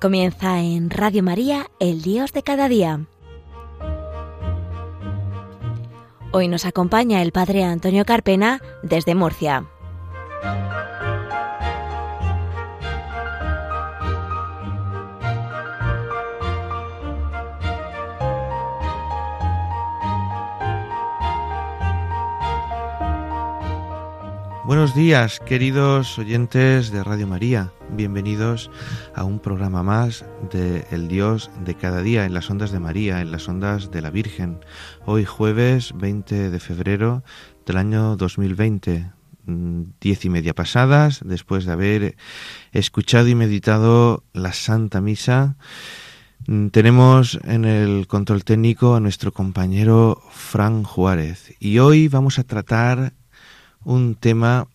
Comienza en Radio María, el Dios de cada día. Hoy nos acompaña el Padre Antonio Carpena desde Murcia. Buenos días, queridos oyentes de Radio María. Bienvenidos a un programa más de El Dios de cada día en las ondas de María, en las ondas de la Virgen. Hoy jueves 20 de febrero del año 2020, mm, diez y media pasadas, después de haber escuchado y meditado la Santa Misa. Mm, tenemos en el control técnico a nuestro compañero Fran Juárez y hoy vamos a tratar un tema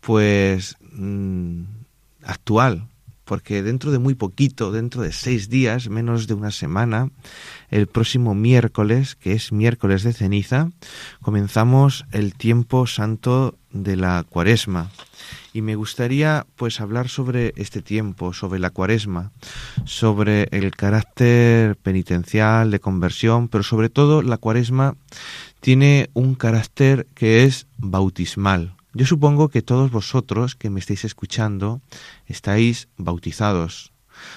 pues mm, actual, porque dentro de muy poquito, dentro de seis días, menos de una semana, el próximo miércoles, que es miércoles de ceniza, comenzamos el tiempo santo de la cuaresma. Y me gustaría pues hablar sobre este tiempo, sobre la cuaresma, sobre el carácter penitencial, de conversión, pero sobre todo la cuaresma tiene un carácter que es bautismal. Yo supongo que todos vosotros que me estáis escuchando estáis bautizados.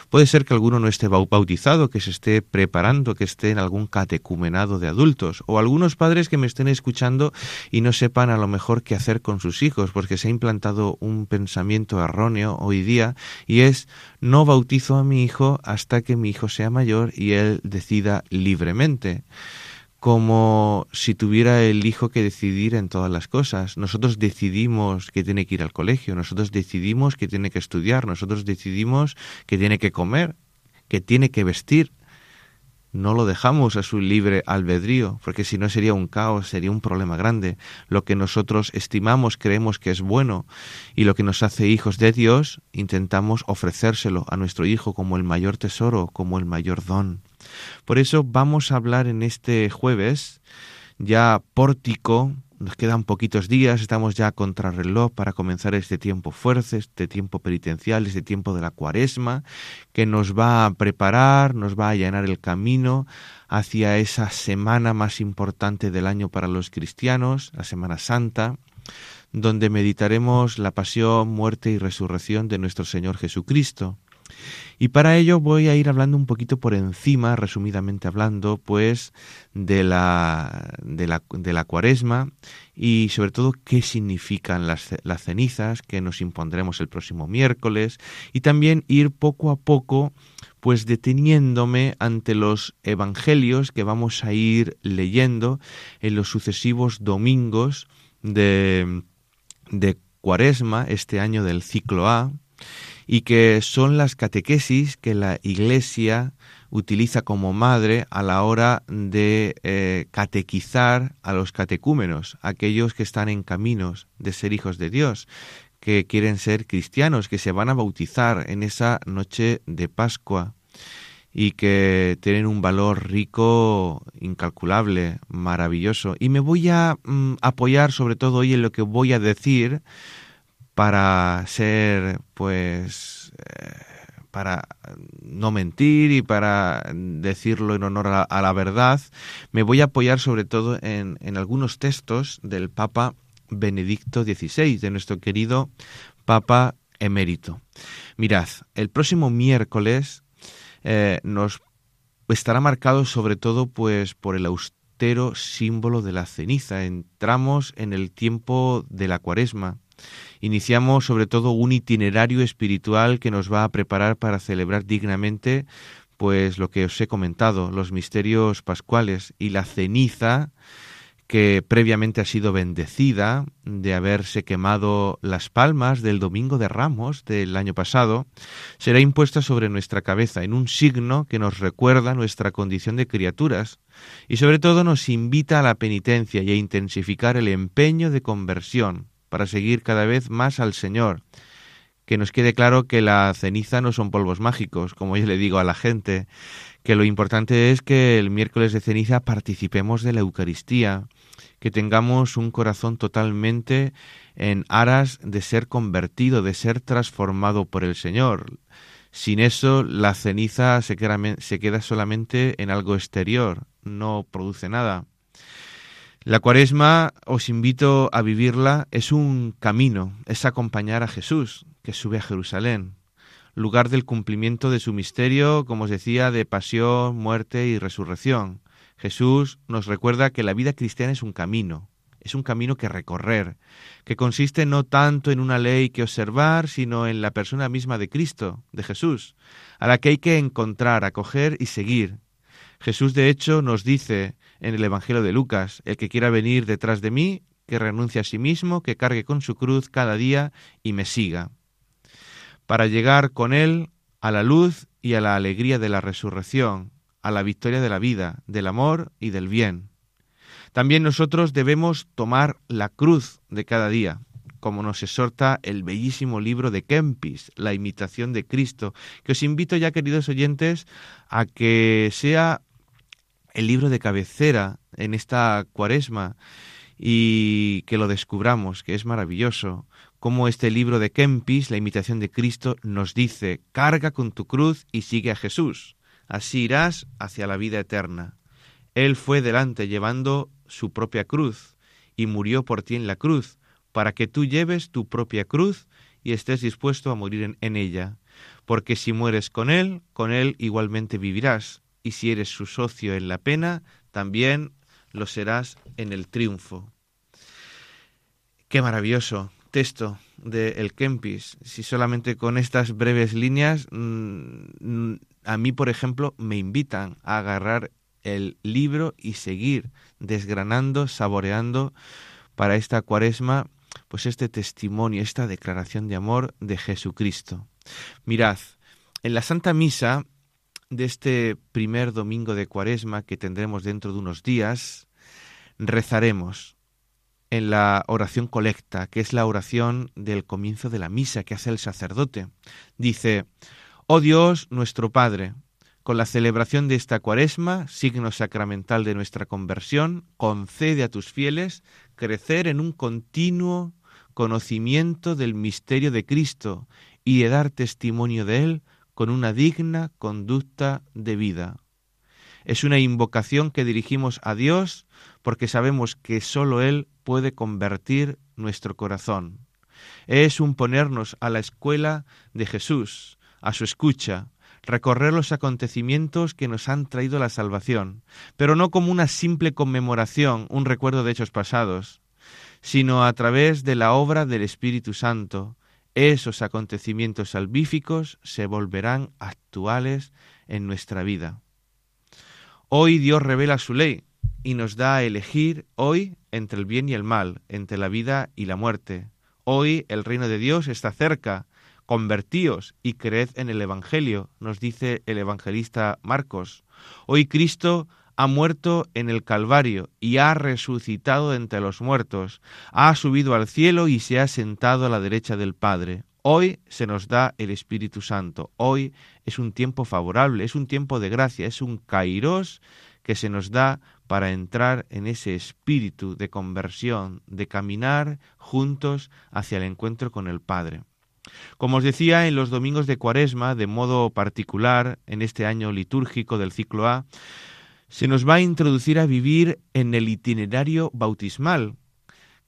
Puede ser que alguno no esté bautizado, que se esté preparando, que esté en algún catecumenado de adultos, o algunos padres que me estén escuchando y no sepan a lo mejor qué hacer con sus hijos, porque se ha implantado un pensamiento erróneo hoy día y es no bautizo a mi hijo hasta que mi hijo sea mayor y él decida libremente como si tuviera el hijo que decidir en todas las cosas. Nosotros decidimos que tiene que ir al colegio, nosotros decidimos que tiene que estudiar, nosotros decidimos que tiene que comer, que tiene que vestir. No lo dejamos a su libre albedrío, porque si no sería un caos, sería un problema grande. Lo que nosotros estimamos, creemos que es bueno y lo que nos hace hijos de Dios, intentamos ofrecérselo a nuestro hijo como el mayor tesoro, como el mayor don. Por eso vamos a hablar en este jueves, ya pórtico, nos quedan poquitos días, estamos ya contra reloj para comenzar este tiempo fuerte, este tiempo penitencial, este tiempo de la cuaresma, que nos va a preparar, nos va a allanar el camino hacia esa semana más importante del año para los cristianos, la Semana Santa, donde meditaremos la pasión, muerte y resurrección de nuestro Señor Jesucristo. Y para ello voy a ir hablando un poquito por encima, resumidamente hablando, pues de la, de la, de la cuaresma y sobre todo qué significan las, las cenizas que nos impondremos el próximo miércoles y también ir poco a poco pues deteniéndome ante los evangelios que vamos a ir leyendo en los sucesivos domingos de, de cuaresma, este año del ciclo A, y que son las catequesis que la Iglesia utiliza como madre a la hora de eh, catequizar a los catecúmenos, aquellos que están en caminos de ser hijos de Dios, que quieren ser cristianos, que se van a bautizar en esa noche de Pascua y que tienen un valor rico, incalculable, maravilloso. Y me voy a mm, apoyar sobre todo hoy en lo que voy a decir, para ser, pues, eh, para no mentir y para decirlo en honor a, la verdad, me voy a apoyar sobre todo en, en algunos textos del Papa Benedicto XVI, de nuestro querido Papa emérito. Mirad, el próximo miércoles eh, nos estará marcado sobre todo pues por el austero símbolo de la ceniza. Entramos en el tiempo de la cuaresma Iniciamos sobre todo un itinerario espiritual que nos va a preparar para celebrar dignamente pues lo que os he comentado, los misterios pascuales y la ceniza que previamente ha sido bendecida de haberse quemado las palmas del Domingo de Ramos del año pasado, será impuesta sobre nuestra cabeza en un signo que nos recuerda nuestra condición de criaturas y sobre todo nos invita a la penitencia y a intensificar el empeño de conversión para seguir cada vez más al Señor. Que nos quede claro que la ceniza no son polvos mágicos, como yo le digo a la gente, que lo importante es que el miércoles de ceniza participemos de la Eucaristía, que tengamos un corazón totalmente en aras de ser convertido, de ser transformado por el Señor. Sin eso, la ceniza se queda, se queda solamente en algo exterior, no produce nada. La cuaresma, os invito a vivirla, es un camino, es acompañar a Jesús, que sube a Jerusalén, lugar del cumplimiento de su misterio, como os decía, de pasión, muerte y resurrección. Jesús nos recuerda que la vida cristiana es un camino, es un camino que recorrer, que consiste no tanto en una ley que observar, sino en la persona misma de Cristo, de Jesús, a la que hay que encontrar, acoger y seguir. Jesús, de hecho, nos dice en el Evangelio de Lucas, el que quiera venir detrás de mí, que renuncie a sí mismo, que cargue con su cruz cada día y me siga, para llegar con él a la luz y a la alegría de la resurrección, a la victoria de la vida, del amor y del bien. También nosotros debemos tomar la cruz de cada día, como nos exhorta el bellísimo libro de Kempis, La imitación de Cristo, que os invito ya, queridos oyentes, a que sea el libro de cabecera en esta cuaresma y que lo descubramos, que es maravilloso, como este libro de Kempis, La imitación de Cristo, nos dice, carga con tu cruz y sigue a Jesús, así irás hacia la vida eterna. Él fue delante llevando su propia cruz y murió por ti en la cruz, para que tú lleves tu propia cruz y estés dispuesto a morir en, ella. Porque si mueres con Él, con Él igualmente vivirás, y si eres su socio en la pena, también lo serás en el triunfo. Qué maravilloso texto de El Kempis. Si solamente con estas breves líneas, mm, a mí, por ejemplo, me invitan a agarrar el libro y seguir desgranando, saboreando para esta cuaresma, pues este testimonio, esta declaración de amor de Jesucristo. Mirad, en la Santa Misa de este primer domingo de cuaresma que tendremos dentro de unos días, rezaremos en la oración colecta, que es la oración del comienzo de la misa que hace el sacerdote. Dice, Oh Dios nuestro Padre, con la celebración de esta cuaresma, signo sacramental de nuestra conversión, concede a tus fieles crecer en un continuo conocimiento del misterio de Cristo y de dar testimonio de Él con una digna conducta de vida. Es una invocación que dirigimos a Dios porque sabemos que sólo Él puede convertir nuestro corazón. Es un ponernos a la escuela de Jesús, a su escucha, recorrer los acontecimientos que nos han traído la salvación, pero no como una simple conmemoración, un recuerdo de hechos pasados, sino a través de la obra del Espíritu Santo. Esos acontecimientos salvíficos se volverán actuales en nuestra vida. Hoy Dios revela su ley y nos da a elegir hoy entre el bien y el mal, entre la vida y la muerte. Hoy el reino de Dios está cerca, Convertíos y creed en el Evangelio, nos dice el evangelista Marcos. Hoy Cristo ha muerto en el Calvario y ha resucitado entre los muertos, ha subido al cielo y se ha sentado a la derecha del Padre. Hoy se nos da el Espíritu Santo. Hoy es un tiempo favorable, es un tiempo de gracia, es un kairos que se nos da para entrar en ese espíritu de conversión, de caminar juntos hacia el encuentro con el Padre. Como os decía, en los domingos de Cuaresma, de modo particular, en este año litúrgico del ciclo A, se nos va a introducir a vivir en el itinerario bautismal,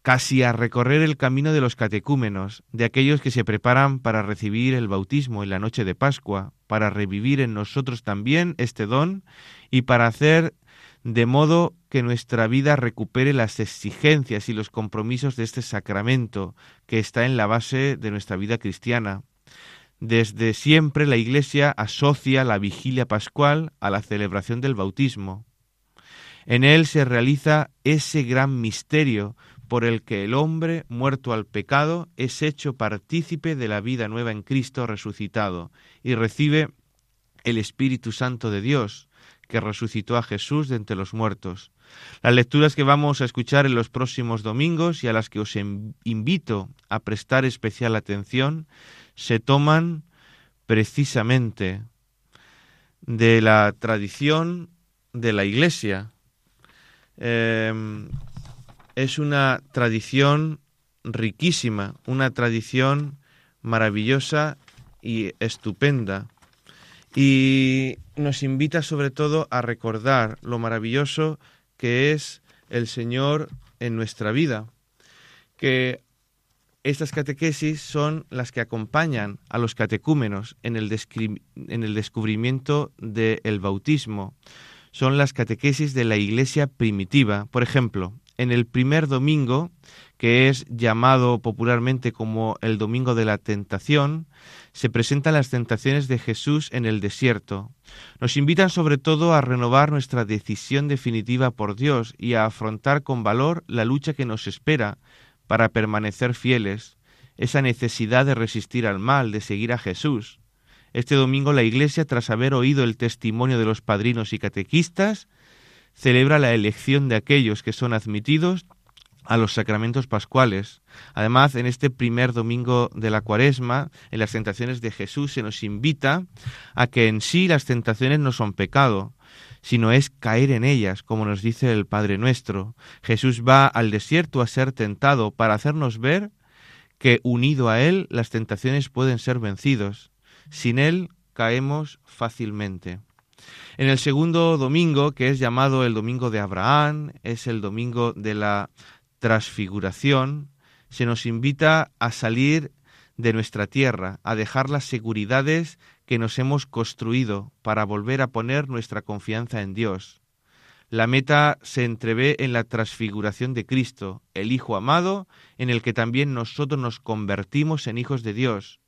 casi a recorrer el camino de los catecúmenos, de aquellos que se preparan para recibir el bautismo en la noche de Pascua, para revivir en nosotros también este don y para hacer de modo que nuestra vida recupere las exigencias y los compromisos de este sacramento que está en la base de nuestra vida cristiana. Desde siempre la Iglesia asocia la vigilia pascual a la celebración del bautismo. En él se realiza ese gran misterio por el que el hombre, muerto al pecado, es hecho partícipe de la vida nueva en Cristo resucitado y recibe el Espíritu Santo de Dios, que resucitó a Jesús de entre los muertos. Las lecturas que vamos a escuchar en los próximos domingos y a las que os invito a prestar especial atención se toman precisamente de la tradición de la Iglesia. Em, es una tradición riquísima, una tradición maravillosa y estupenda y nos invita sobre todo a recordar lo maravilloso que es el Señor en nuestra vida, que estas catequesis son las que acompañan a los catecúmenos en el, en el descubrimiento del bautismo. Son las catequesis de la iglesia primitiva. Por ejemplo, en el primer domingo, que es llamado popularmente como el Domingo de la Tentación, se presentan las tentaciones de Jesús en el desierto. Nos invitan sobre todo a renovar nuestra decisión definitiva por Dios y a afrontar con valor la lucha que nos espera para permanecer fieles, esa necesidad de resistir al mal, de seguir a Jesús. Este domingo la Iglesia, tras haber oído el testimonio de los padrinos y catequistas, celebra la elección de aquellos que son admitidos a los sacramentos pascuales. Además, en este primer domingo de la cuaresma, en las tentaciones de Jesús, se nos invita a que en sí las tentaciones no son pecado, sino es caer en ellas, como nos dice el Padre nuestro. Jesús va al desierto a ser tentado para hacernos ver que unido a Él las tentaciones pueden ser vencidos. Sin Él caemos fácilmente. En el segundo domingo, que es llamado el domingo de Abraham, es el domingo de la transfiguración, se nos invita a salir de nuestra tierra, a dejar las seguridades que nos hemos construido para volver a poner nuestra confianza en Dios. La meta se entrevé en la transfiguración de Cristo, el Hijo amado, en el que también nosotros nos convertimos en hijos de Dios.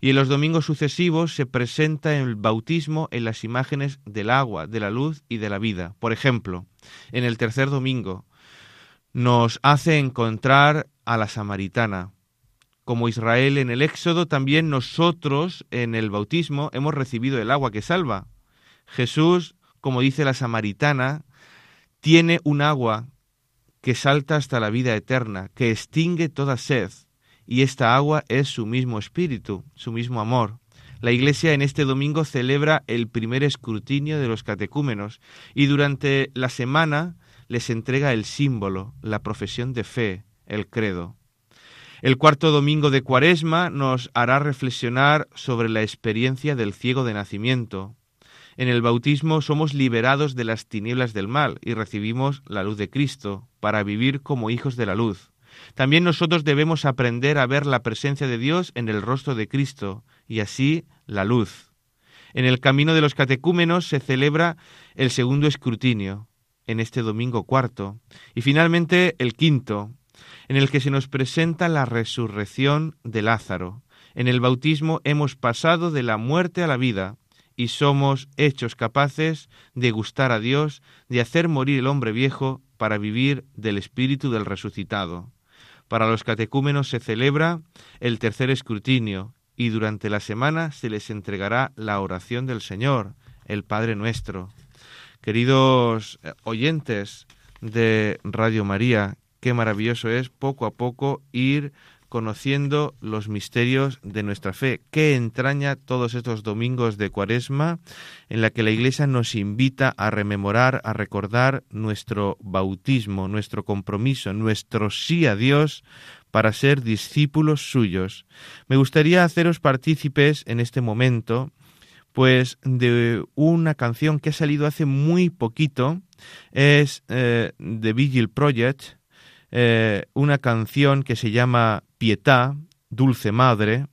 Y en los domingos sucesivos se presenta el bautismo en las imágenes del agua, de la luz y de la vida. Por ejemplo, en el tercer domingo nos hace encontrar a la samaritana, como Israel en el Éxodo, también nosotros en el bautismo hemos recibido el agua que salva. Jesús, como dice la samaritana, tiene un agua que salta hasta la vida eterna, que extingue toda sed, y esta agua es su mismo espíritu, su mismo amor. La Iglesia en este domingo celebra el primer escrutinio de los catecúmenos y durante la semana les entrega el símbolo, la profesión de fe, el credo. El cuarto domingo de Cuaresma nos hará reflexionar sobre la experiencia del ciego de nacimiento. En el bautismo somos liberados de las tinieblas del mal y recibimos la luz de Cristo para vivir como hijos de la luz. También nosotros debemos aprender a ver la presencia de Dios en el rostro de Cristo y así la luz. En el camino de los catecúmenos se celebra el segundo escrutinio, en este domingo cuarto, y finalmente el quinto, en el que se nos presenta la resurrección de Lázaro. En el bautismo hemos pasado de la muerte a la vida y somos hechos capaces de gustar a Dios, de hacer morir el hombre viejo para vivir del espíritu del resucitado. Para los catecúmenos se celebra el tercer escrutinio y durante la semana se les entregará la oración del Señor, el Padre nuestro. Queridos oyentes de Radio María, qué maravilloso es poco a poco ir conociendo los misterios de nuestra fe. Qué entraña todos estos domingos de Cuaresma en la que la Iglesia nos invita a rememorar, a recordar nuestro bautismo, nuestro compromiso, nuestro sí a Dios para ser discípulos suyos. Me gustaría haceros partícipes en este momento pues de una canción que ha salido hace muy poquito, es eh, The Vigil Project, eh, una canción que se llama Pietà, Dulce Madre,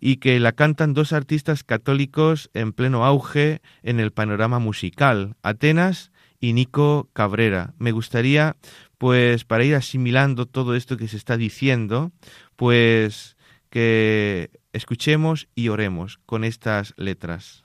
y que la cantan dos artistas católicos en pleno auge en el panorama musical, Atenas y Nico Cabrera. Me gustaría, pues, para ir asimilando todo esto que se está diciendo, pues que escuchemos y oremos con estas letras.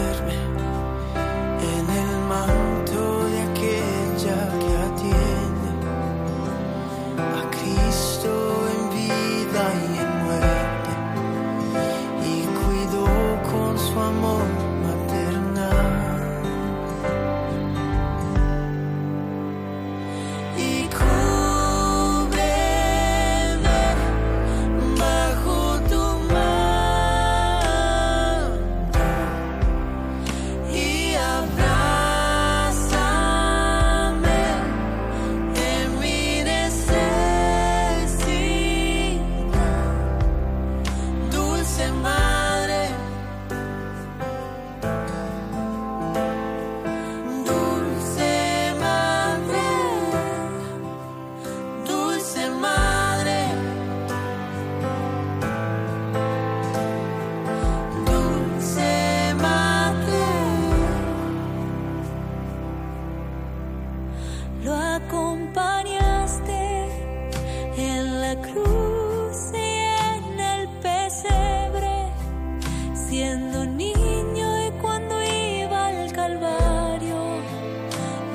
siendo niño y cuando iba al Calvario,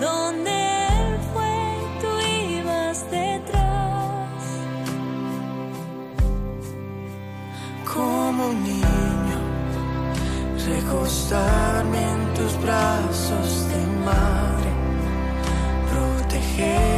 donde él fue, tú ibas detrás. Como un niño, recostarme en tus brazos de madre, proteger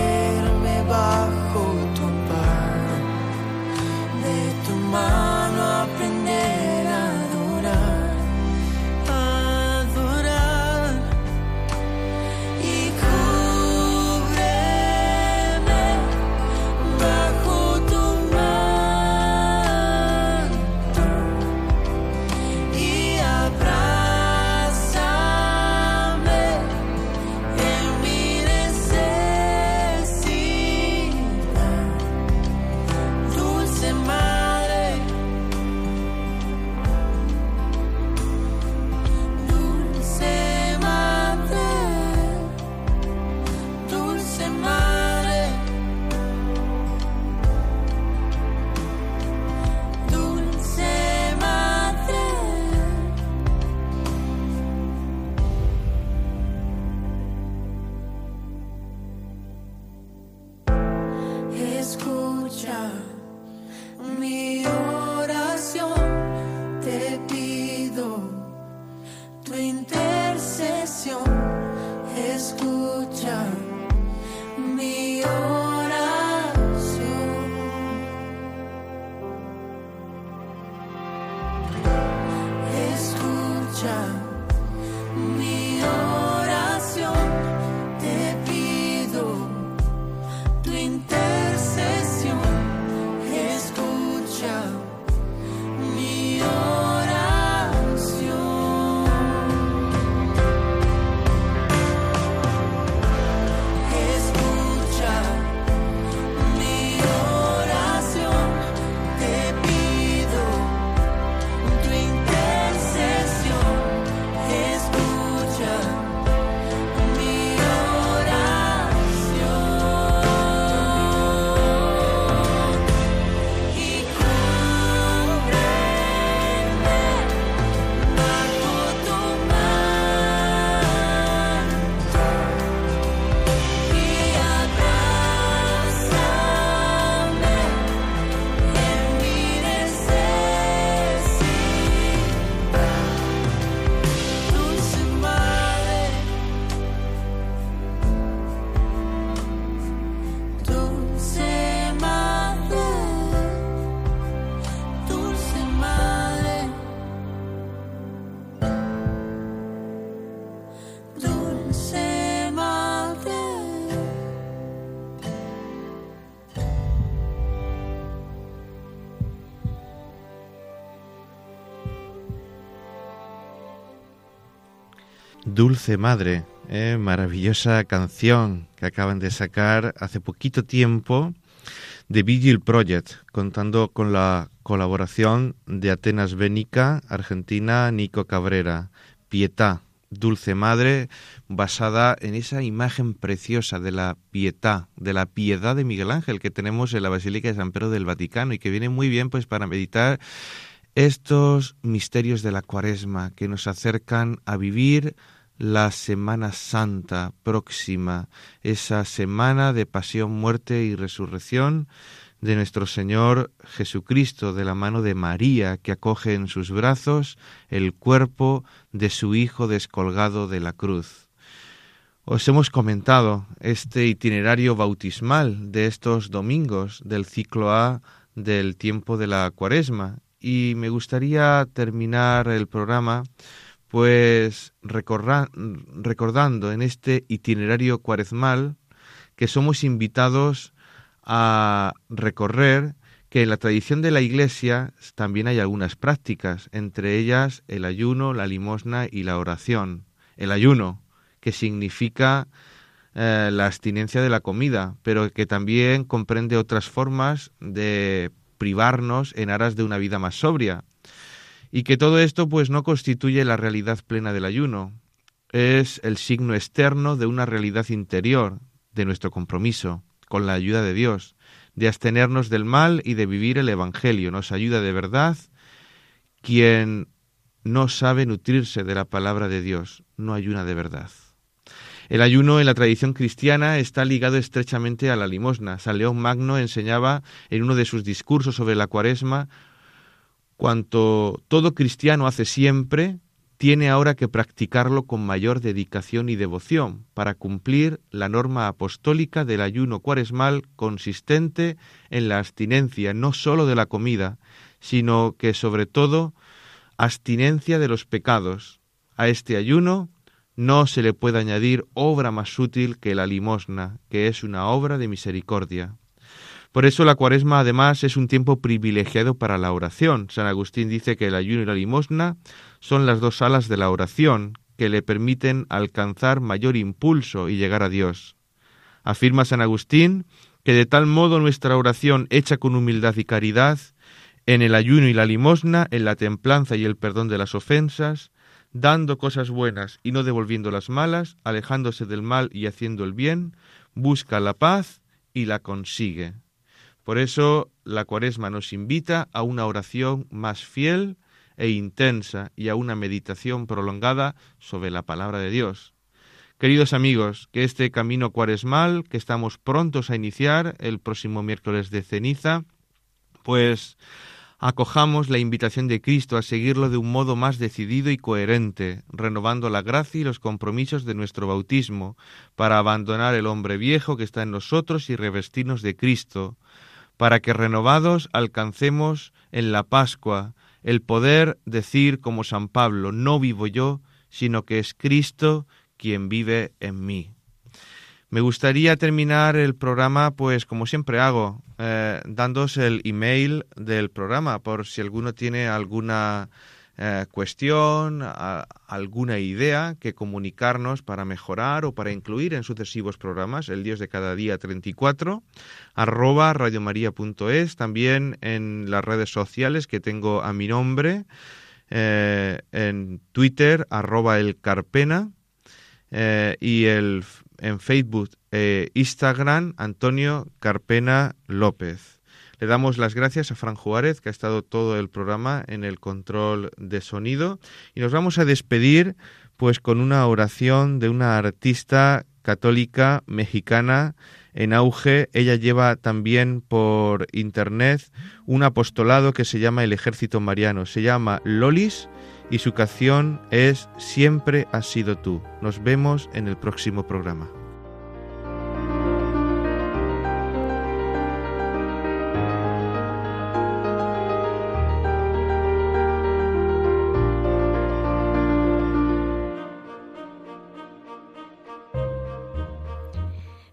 Dulce Madre, eh, maravillosa canción que acaban de sacar hace poquito tiempo de Vigil Project, contando con la colaboración de Atenas Bénica, Argentina, Nico Cabrera, Pietá, Dulce Madre, basada en esa imagen preciosa de la pietad, de la piedad de Miguel Ángel que tenemos en la Basílica de San Pedro del Vaticano y que viene muy bien pues para meditar estos misterios de la cuaresma que nos acercan a vivir la Semana Santa próxima, esa semana de pasión, muerte y resurrección de nuestro Señor Jesucristo, de la mano de María, que acoge en sus brazos el cuerpo de su Hijo descolgado de la cruz. Os hemos comentado este itinerario bautismal de estos domingos del ciclo A del tiempo de la cuaresma y me gustaría terminar el programa pues recordando en este itinerario cuaresmal que somos invitados a recorrer que en la tradición de la Iglesia también hay algunas prácticas, entre ellas el ayuno, la limosna y la oración. El ayuno, que significa eh, la abstinencia de la comida, pero que también comprende otras formas de privarnos en aras de una vida más sobria. Y que todo esto pues no constituye la realidad plena del ayuno, es el signo externo de una realidad interior, de nuestro compromiso con la ayuda de Dios, de abstenernos del mal y de vivir el Evangelio. Nos ayuda de verdad quien no sabe nutrirse de la palabra de Dios, no ayuna de verdad. El ayuno en la tradición cristiana está ligado estrechamente a la limosna. San León Magno enseñaba en uno de sus discursos sobre la cuaresma cuanto todo cristiano hace siempre, tiene ahora que practicarlo con mayor dedicación y devoción para cumplir la norma apostólica del ayuno cuaresmal consistente en la abstinencia no sólo de la comida, sino que sobre todo abstinencia de los pecados. A este ayuno no se le puede añadir obra más útil que la limosna, que es una obra de misericordia. Por eso la cuaresma además es un tiempo privilegiado para la oración. San Agustín dice que el ayuno y la limosna son las dos alas de la oración que le permiten alcanzar mayor impulso y llegar a Dios. Afirma San Agustín que de tal modo nuestra oración hecha con humildad y caridad, en el ayuno y la limosna, en la templanza y el perdón de las ofensas, dando cosas buenas y no devolviendo las malas, alejándose del mal y haciendo el bien, busca la paz y la consigue. Por eso la cuaresma nos invita a una oración más fiel e intensa y a una meditación prolongada sobre la palabra de Dios. Queridos amigos, que este camino cuaresmal que estamos prontos a iniciar el próximo miércoles de ceniza, pues acojamos la invitación de Cristo a seguirlo de un modo más decidido y coherente, renovando la gracia y los compromisos de nuestro bautismo, para abandonar el hombre viejo que está en nosotros y revestirnos de Cristo, para que renovados alcancemos en la Pascua el poder decir como San Pablo, no vivo yo, sino que es Cristo quien vive en mí. Me gustaría terminar el programa, pues como siempre hago, eh, dándos el email del programa, por si alguno tiene alguna eh, cuestión, alguna idea que comunicarnos para mejorar o para incluir en sucesivos programas, el Dios de cada día 34, arroba radiomaria.es, también en las redes sociales que tengo a mi nombre, eh, en Twitter, arroba el Carpena, eh, y el, en Facebook e Instagram, Antonio Carpena López. Le damos las gracias a Fran Juárez, que ha estado todo el programa en el control de sonido. Y nos vamos a despedir pues con una oración de una artista católica mexicana en auge. Ella lleva también por internet un apostolado que se llama El Ejército Mariano. Se llama Lolis y su canción es Siempre has sido tú. Nos vemos en el próximo programa.